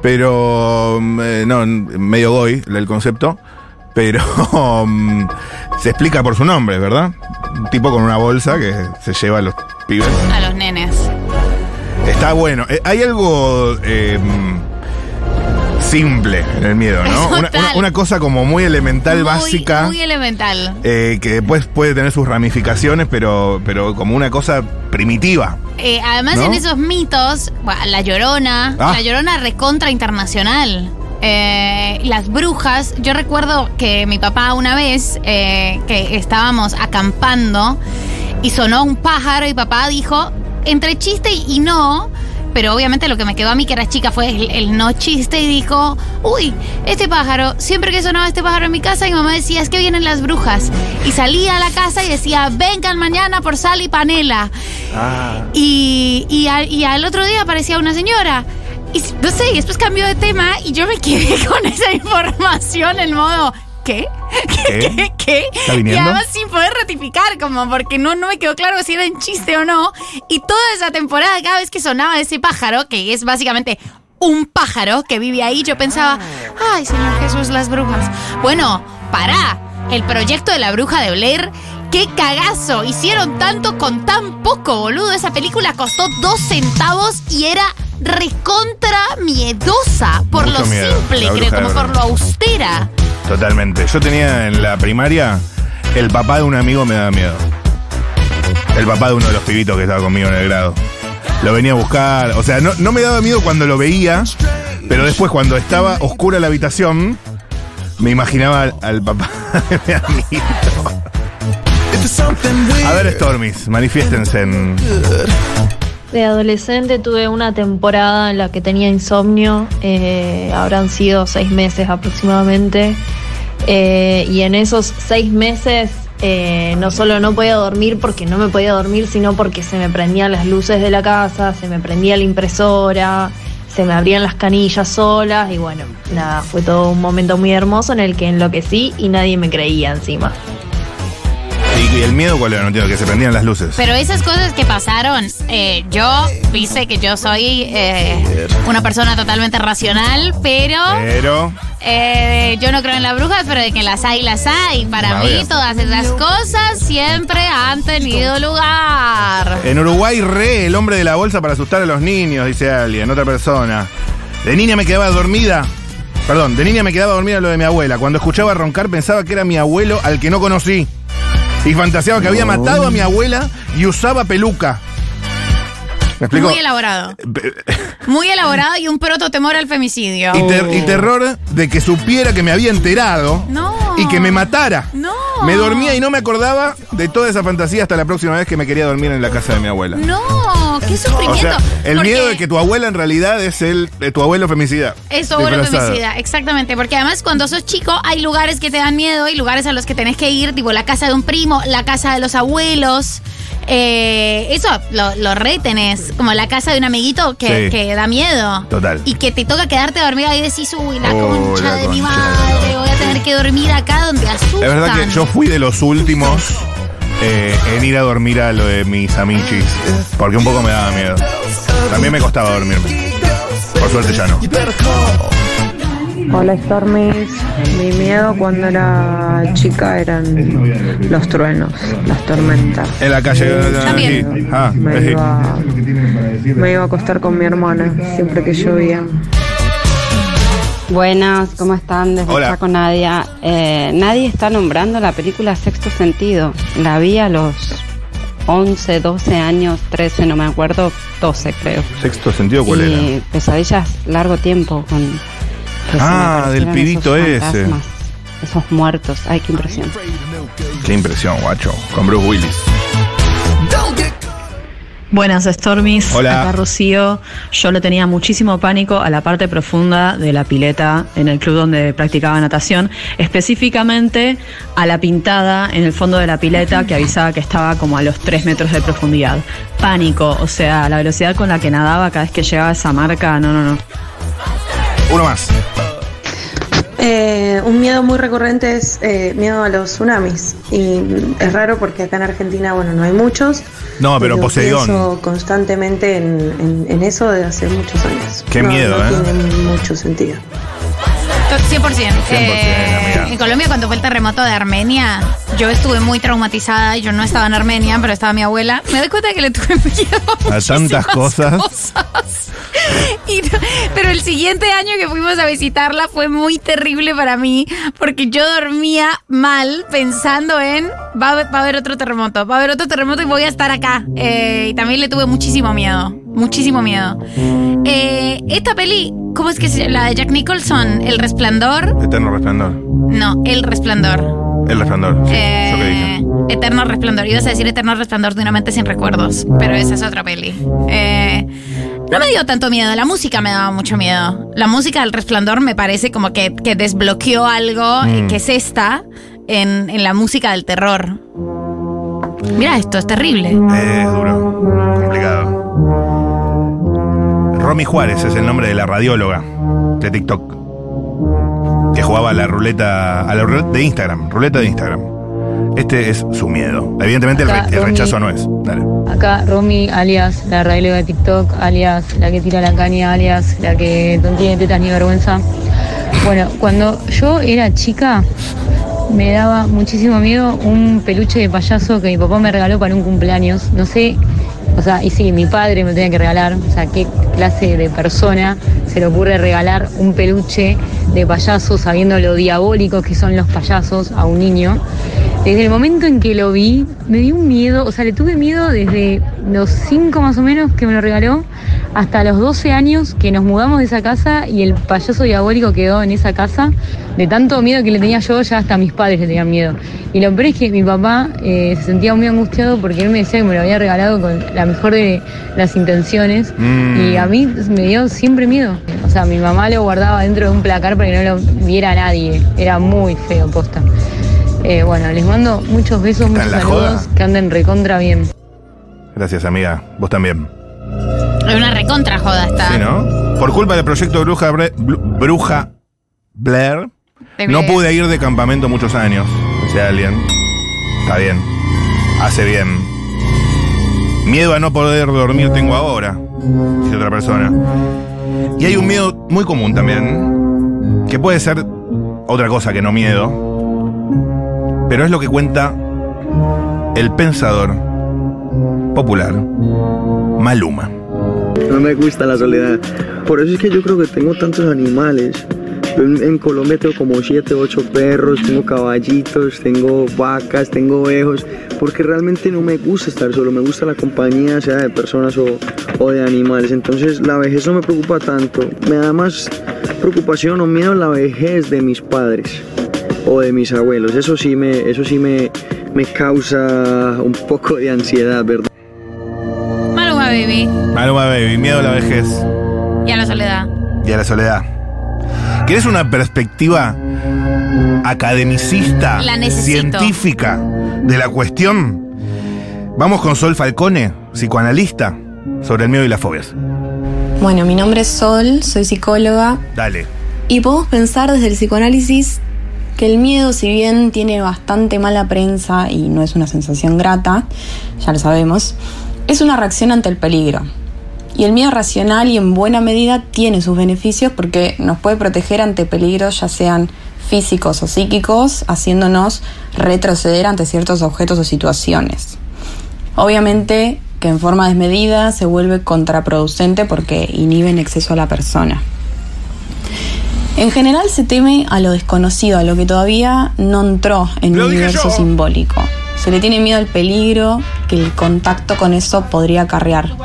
pero mm, eh, no, medio goy el concepto, pero mm, se explica por su nombre, ¿verdad? Un tipo con una bolsa que se lleva a los pibes. A los nenes. Está bueno. Eh, hay algo eh, simple en el miedo, ¿no? Una, una- una cosa como muy elemental, Muy, básica. Muy elemental. eh, que después puede tener sus ramificaciones, pero, pero como una cosa primitiva. Eh, además, ¿No? en esos mitos, la llorona, Ah. la llorona recontra internacional. Eh, las brujas, yo recuerdo que mi papá una vez, eh, que estábamos acampando, y sonó un pájaro y papá dijo, entre chiste y no, pero obviamente lo que me quedó a mí que era chica fue el, el no chiste y dijo, uy, este pájaro, siempre que sonaba este pájaro en mi casa, mi mamá decía, es que vienen las brujas. Y salía a la casa y decía, vengan mañana por sal y panela. Y, y, al, y al otro día aparecía una señora. Y no sé, y después cambió de tema y yo me quedé con esa información en modo, ¿qué? ¿Qué? ¿Qué? ¿Qué? ¿Está Y además sin poder ratificar, como porque no, no me quedó claro si era en chiste o no. Y toda esa temporada, cada vez que sonaba ese pájaro, que es básicamente un pájaro que vive ahí, yo pensaba, ay, Señor Jesús, las brujas. Bueno, pará, el proyecto de la bruja de Blair. ¡Qué cagazo! Hicieron tanto con tan poco, boludo. Esa película costó dos centavos y era recontra miedosa. Por Mucho lo miedo, simple, la creo, bruja como por lo austera. Totalmente. Yo tenía en la primaria, el papá de un amigo me daba miedo. El papá de uno de los pibitos que estaba conmigo en el grado. Lo venía a buscar. O sea, no, no me daba miedo cuando lo veía, pero después cuando estaba oscura la habitación, me imaginaba al, al papá de mi amiguito. A ver, Stormis, manifiéstense en. De adolescente tuve una temporada en la que tenía insomnio, eh, habrán sido seis meses aproximadamente, eh, y en esos seis meses eh, no solo no podía dormir porque no me podía dormir, sino porque se me prendían las luces de la casa, se me prendía la impresora, se me abrían las canillas solas, y bueno, nada, fue todo un momento muy hermoso en el que enloquecí y nadie me creía encima. ¿Y, y el miedo cuál era? No entiendo, que se prendían las luces. Pero esas cosas que pasaron, eh, yo dice que yo soy eh, una persona totalmente racional, pero Pero. eh, yo no creo en las brujas, pero de que las hay, las hay. Para mí todas esas cosas siempre han tenido lugar. En Uruguay, re el hombre de la bolsa para asustar a los niños, dice alguien, otra persona. De niña me quedaba dormida. Perdón, de niña me quedaba dormida lo de mi abuela. Cuando escuchaba roncar pensaba que era mi abuelo al que no conocí. Y fantaseaba que había matado a mi abuela y usaba peluca. ¿Me explico? Muy elaborado. Muy elaborado y un proto temor al femicidio. Y, ter- y terror de que supiera que me había enterado No. y que me matara. No. Me dormía y no me acordaba de toda esa fantasía hasta la próxima vez que me quería dormir en la casa de mi abuela. No, qué O sufrimiento. sea, el Porque miedo de que tu abuela en realidad es el de tu abuelo femicida. Es tu abuelo Disfrazado. femicida, exactamente. Porque además cuando sos chico hay lugares que te dan miedo y lugares a los que tenés que ir, tipo la casa de un primo, la casa de los abuelos. Eh, eso lo, lo re tenés, como la casa de un amiguito que, Sí. que da miedo. Total. Y que te toca quedarte dormida y decís, uy, la Oh, concha la de mi concha madre, voy a tener que dormir acá donde asustan. Es verdad que yo fui de los últimos eh, en ir a dormir a lo de mis amichis. Porque un poco me daba miedo. También me costaba dormirme. Por suerte ya no. Hola Stormis, mi miedo cuando era chica eran los truenos, las tormentas. En la calle. También. Ah, Me sí. iba, me iba a acostar con mi hermana siempre que llovía. Buenas, ¿cómo están? Desde Hola. Chaco Nadia. Eh, nadie está nombrando la película Sexto Sentido. La vi a los 11, 12 años, 13, no me acuerdo, 12 creo. Sexto sentido, ¿cuál era? y pesadillas largo tiempo con... Ah, del pibito ese. Esos muertos. Ay, qué impresión. Qué impresión, guacho. Con Bruce Willis. Buenas, Stormis. Hola. Acá Rocío. Yo le tenía muchísimo pánico a la parte profunda de la pileta en el club donde practicaba natación, específicamente a la pintada en el fondo de la pileta que avisaba que estaba como a los 3 metros de profundidad. Pánico, o sea, la velocidad con la que nadaba cada vez que llegaba a esa marca, no, no, no. Uno más. Eh, un miedo muy recurrente es eh, miedo a los tsunamis. Y es raro porque acá en Argentina, bueno, no hay muchos. No, pero Poseidón. Pienso constantemente en, en- en eso desde hace muchos años. Qué No- miedo, no ¿eh? tiene mucho sentido. 100%. Eh, amiga. en Colombia, cuando fue el terremoto de Armenia, yo estuve muy traumatizada. Yo no estaba en Armenia, pero estaba mi abuela. Me doy cuenta que le tuve miedo A tantas cosas. cosas. Y no- pero el siguiente año que fuimos a visitarla fue muy terrible para mí porque yo dormía mal pensando en va a, haber- va a haber otro terremoto, va a haber otro terremoto y voy a estar acá. Eh, y también le tuve muchísimo miedo, muchísimo miedo. Eh, esta peli, ¿cómo es que se La de Jack Nicholson, El Resplandor. Eterno resplandor. No, El Resplandor. El resplandor. sí. Eh, Yo qué dije. Eterno Resplandor. Ibas a decir Eterno Resplandor de una mente sin recuerdos, pero esa es otra peli. Eh, no me dio tanto miedo, la música me daba mucho miedo. La música del Resplandor me parece como que, que desbloqueó algo Mm. que es esta en, en la música del terror. Mira esto, es terrible. Es duro, complicado. Romy Juárez es el nombre de la radióloga de TikTok. Que jugaba a la ruleta, a la ruleta de Instagram, ruleta de Instagram. Este es su miedo. Evidentemente el, re- Romy. rechazo no es. Dale. Acá Romy, alias la radióloga de TikTok, alias la que tira la caña, alias la que no tiene tetas ni vergüenza. Bueno, cuando yo era chica me daba muchísimo miedo un peluche de payaso que mi papá me regaló para un cumpleaños. No sé, o sea, y sí, mi padre me tenía que regalar. O sea, qué clase de persona se le ocurre regalar un peluche de payaso sabiendo lo diabólicos que son los payasos a un niño. Desde el momento en que lo vi, me dio un miedo, o sea, le tuve miedo desde los 5 más o menos que me lo regaló, hasta los 12 años que nos mudamos de esa casa y el payaso diabólico quedó en esa casa. De tanto miedo que le tenía yo, ya hasta mis padres le tenían miedo. Y lo peor es que mi papá eh, se sentía muy angustiado porque él me decía que me lo había regalado con la mejor de las intenciones. Mm. Y a mí me dio siempre miedo. O sea, mi mamá lo guardaba dentro de un placar para que no lo viera nadie. Era muy feo, posta. Eh, bueno, les mando muchos besos, ¿Está en muchos la saludos, joda? que anden recontra bien. Gracias, amiga. Vos también. Es una recontra joda esta. Sí, ¿no? Por culpa del proyecto Bruja, Bre- Bruja Blair, no pude ir de campamento muchos años. Dice alguien. Está bien. Hace bien. Miedo a no poder dormir tengo ahora. Dice otra persona. Y hay un miedo muy común también. Que puede ser otra cosa que no miedo. Pero es lo que cuenta el pensador popular Maluma. No me gusta la soledad. Por eso es que yo creo que tengo tantos animales. En, en Colombia tengo como 7, 8 perros, tengo caballitos, tengo vacas, tengo ovejos, porque realmente no me gusta estar solo, me gusta la compañía, sea de personas o, o de animales. Entonces la vejez no me preocupa tanto, me da más preocupación o miedo la vejez de mis padres o de mis abuelos. Eso sí me, eso sí me, me causa un poco de ansiedad, ¿verdad? Maluma Baby. Maluma Baby, miedo a la vejez Y a la soledad. y a la soledad. ¿Quieres una perspectiva academicista, La científica de la cuestión? Vamos con Sol Falcone, psicoanalista, sobre el miedo y las fobias. Bueno, mi nombre es Sol, soy psicóloga Dale. y podemos pensar desde el psicoanálisis que el miedo, si bien tiene bastante mala prensa y no es una sensación grata, ya lo sabemos, es una reacción ante el peligro. Y el miedo racional y en buena medida tiene sus beneficios porque nos puede proteger ante peligros ya sean físicos o psíquicos, haciéndonos retroceder ante ciertos objetos o situaciones. Obviamente que en forma desmedida se vuelve contraproducente porque inhibe en exceso a la persona. En general se teme a lo desconocido, a lo que todavía no entró en un universo yo. simbólico. Se le tiene miedo al peligro que el contacto con eso podría acarrear.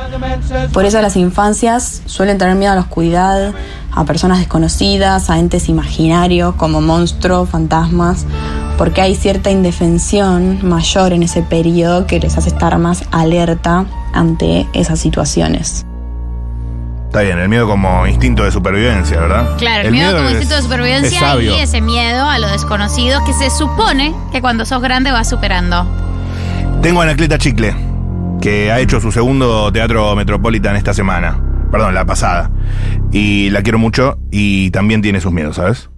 Por eso las infancias suelen tener miedo a la oscuridad, a personas desconocidas, a entes imaginarios como monstruos, fantasmas, porque hay cierta indefensión mayor en ese periodo que les hace estar más alerta ante esas situaciones. Está bien, el miedo como instinto de supervivencia, ¿verdad? Claro, el, miedo, como es- instinto de supervivencia y ese miedo a lo desconocido que se supone que cuando sos grande vas superando. Tengo a Anacleta Chicle, que ha hecho su segundo teatro Metropolitan esta semana. Perdón, la pasada. Y la quiero mucho y también tiene sus miedos, ¿sabes?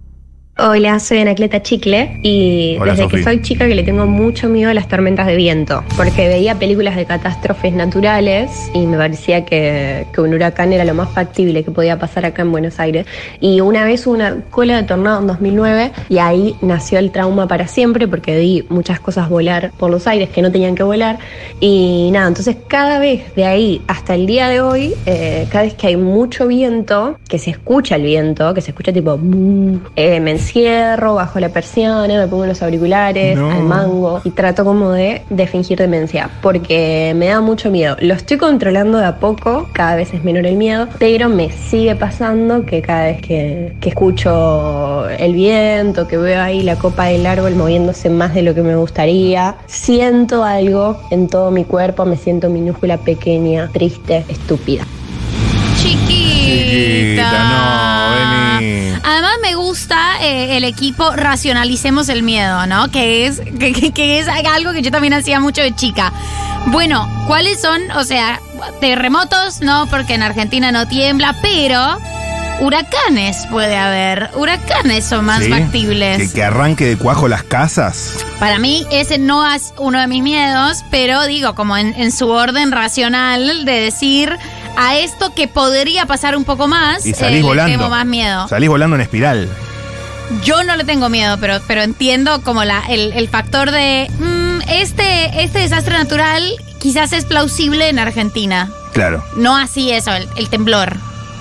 Hola, soy Anacleta Chicle y Hola, desde que soy chica que le tengo mucho miedo a las tormentas de viento, porque veía películas de catástrofes naturales y me parecía que, que un huracán era lo más factible que podía pasar acá en Buenos Aires. Y una vez hubo una cola de tornado en 2009 y ahí nació el trauma para siempre porque vi muchas cosas volar por los aires que no tenían que volar. Y nada, entonces cada vez de ahí hasta el día de hoy, eh, cada vez que hay mucho viento, que se escucha el viento, que se escucha tipo... eh, me encierro, bajo la persiana, me pongo los auriculares, No. al mango y trato como de, de fingir demencia porque me da mucho miedo. Lo estoy controlando de a poco, cada vez es menor el miedo, pero me sigue pasando que cada vez que, que escucho el viento, que veo ahí la copa del árbol moviéndose más de lo que me gustaría, siento algo en todo mi cuerpo, me siento minúscula, pequeña, triste, estúpida. Chiquita. no, vení. Además me gusta eh, el equipo Racionalicemos el Miedo, ¿no? Que es, que, que- que es algo que yo también hacía mucho de chica. Bueno, ¿cuáles son? O sea, terremotos, no, porque en Argentina no tiembla, pero huracanes puede haber. Huracanes son más ¿Sí? factibles. Que, que arranque de cuajo las casas. Para mí ese no es uno de mis miedos, pero digo, como en, en su orden racional de decir a esto que podría pasar un poco más, Y salís eh, le volando. tengo más miedo. Salís volando en espiral. Yo no le tengo miedo, pero, pero entiendo como la, el, el factor de mm, este, este desastre natural quizás es plausible en Argentina. Claro. No así eso, el, el temblor.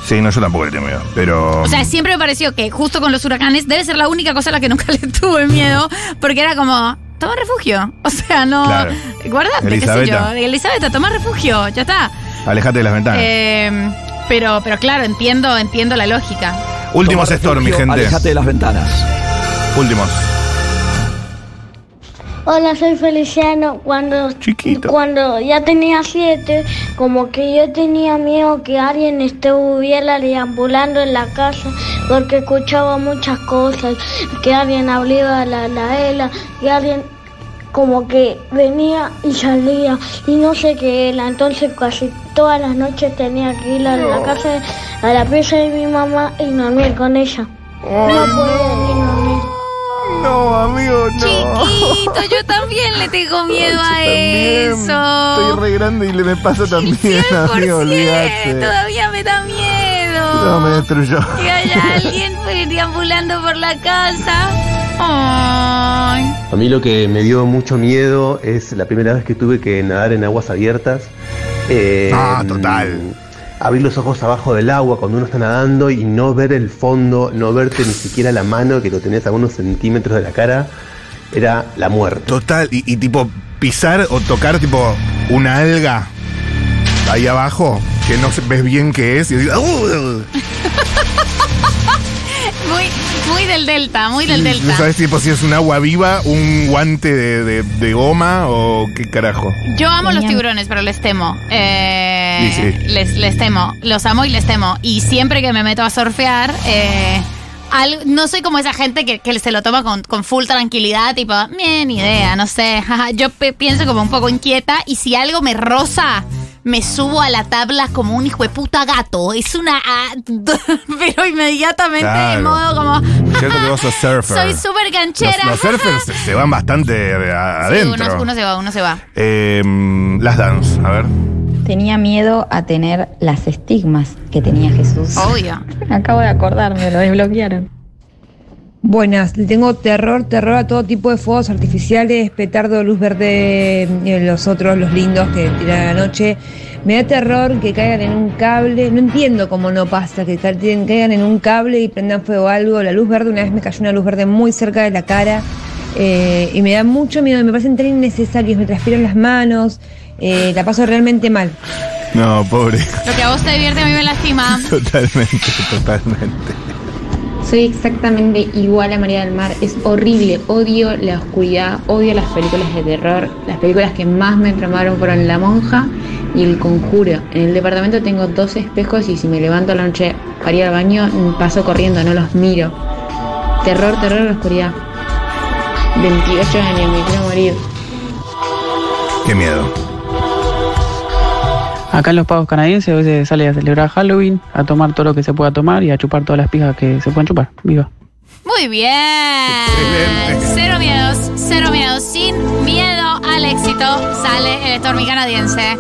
Sí, no, yo tampoco le tengo miedo. Pero. O sea, siempre me pareció que justo con los huracanes debe ser la única cosa a la que nunca le tuve miedo, porque era como, toma refugio. O sea, no. Claro. Guardate, qué sé yo. Elisabetta. Elizabeth, toma refugio, ya está. Alejate de las ventanas. Eh, pero, pero claro, entiendo, entiendo la lógica. Últimos Storm, mi gente. alejate de las ventanas. Últimos. Hola, soy Feliciano. Cuando, cuando ya tenía siete, como que yo tenía miedo que alguien estuviera deambulando en la casa porque escuchaba muchas cosas, que alguien abría la laela y alguien como que venía y salía y no sé qué era. Entonces casi todas las noches tenía que ir a la casa, a la pieza de mi mamá y dormir con ella. No podía dormir. No, amigo, no. Chiquito, yo también le tengo miedo a También. eso. Estoy re grande y le me pasa también, amigo, olvídate. Todavía me da miedo. No, me destruyó. Que haya alguien deambulando por la casa. Ay. A mí lo que me dio mucho miedo es la primera vez que tuve que nadar en aguas abiertas. Eh, Ah, total. Abrir los ojos abajo del agua cuando uno está nadando y no ver el fondo, no verte ni siquiera la mano que lo tenías a unos centímetros de la cara, era la muerte. Total, y, y tipo pisar o tocar tipo una alga ahí abajo que no se- ves bien qué es y dices, "Uh". Muy, del delta, muy del no delta. sabes tipo si es un agua viva, un guante de, de- de goma o qué carajo. Yo amo los tiburones, pero les temo. Eh, Sí, sí. Les, les temo. Los amo y les temo. Y siempre que me meto a surfear, eh, al- no soy como esa gente que, que se lo toma con, con full tranquilidad, tipo, "Meh, ni idea, no sé. jaja". Yo pienso como un poco inquieta y si algo me roza, me subo a la tabla como un hijo de puta gato. Es una... ah, pero inmediatamente de modo como... Cierto que vos sos surfer. Soy súper ganchera. Los, los surfers se, se van bastante a- Sí, adentro. uno, uno se va, uno se va. Eh, las dance, a ver. Tenía miedo a tener las estigmas que tenía Jesús. Obvio. Acabo de acordarme, lo desbloquearon. Buenas, le tengo terror, terror a todo tipo de fuegos artificiales, petardo, luz verde, eh, los otros, los lindos que tiran a la noche. Me da terror que caigan en un cable, no entiendo cómo no pasa, que caigan en un cable y prendan fuego a algo. La luz verde, una vez me cayó una luz verde muy cerca de la cara eh, y me da mucho miedo, me parecen tan innecesarios, me transpiran las manos, eh, la paso realmente mal. No, pobre. Lo que a vos te divierte a mí me lastima. Totalmente, totalmente. Soy exactamente igual a María del Mar. Es horrible. Odio la oscuridad. Odio las películas de terror. Las películas que más me tramaron fueron La Monja y El Conjuro. En el departamento tengo dos espejos y si me levanto a la noche para ir al baño, paso corriendo, no los miro. Terror, terror, la oscuridad. 28 años, me quiero morir. Qué miedo. Acá en los pagos canadienses a veces sale a celebrar Halloween, a tomar todo lo que se pueda tomar y a chupar todas las pijas que se pueden chupar. Viva. Muy bien. Cero miedos, cero miedos. Sin miedo al éxito sale el Stormy canadiense.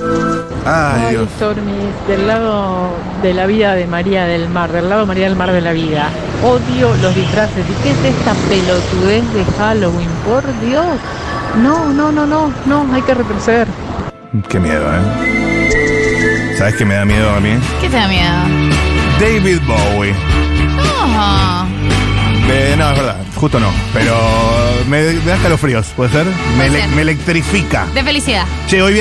Ay, Dios. Stormis, del lado de la vida de María del Mar, del lado de María del Mar de la vida. Odio los disfraces. ¿Y qué es esta pelotudez de Halloween? Por Dios. No, no, no, no, no, hay que retroceder. Qué miedo, ¿eh? ¿Sabes qué me da miedo a mí? ¿Qué te da miedo? David Bowie. Oh. Eh, no, es verdad. Justo no. Pero me, me da escalofríos, ¿puede ser? Me, ele- me electrifica. De felicidad. Che, hoy viene.